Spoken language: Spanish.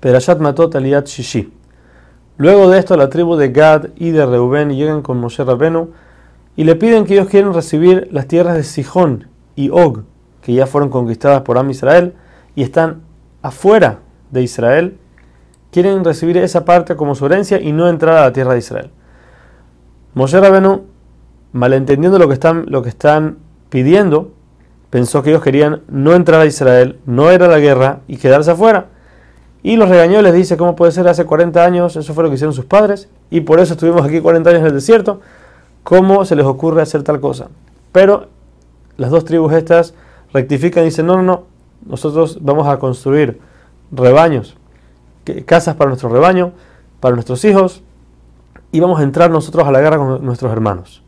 Perashat Matot Aliat Shishi. Luego de esto, la tribu de Gad y de Reuben llegan con Moshe Rabenu y le piden que ellos quieren recibir las tierras de Sijón y Og, que ya fueron conquistadas por Am Israel y están afuera de Israel. Quieren recibir esa parte como su herencia y no entrar a la tierra de Israel. Moshe Rabenu, malentendiendo lo que están, lo que están pidiendo, pensó que ellos querían no entrar a Israel, no era la guerra y quedarse afuera. Y los regañó, les dice, ¿cómo puede ser? Hace 40 años, eso fue lo que hicieron sus padres, y por eso estuvimos aquí 40 años en el desierto. ¿Cómo se les ocurre hacer tal cosa? Pero las dos tribus estas rectifican y dicen, no, no, no, nosotros vamos a construir rebaños, casas para nuestro rebaño, para nuestros hijos, y vamos a entrar nosotros a la guerra con nuestros hermanos.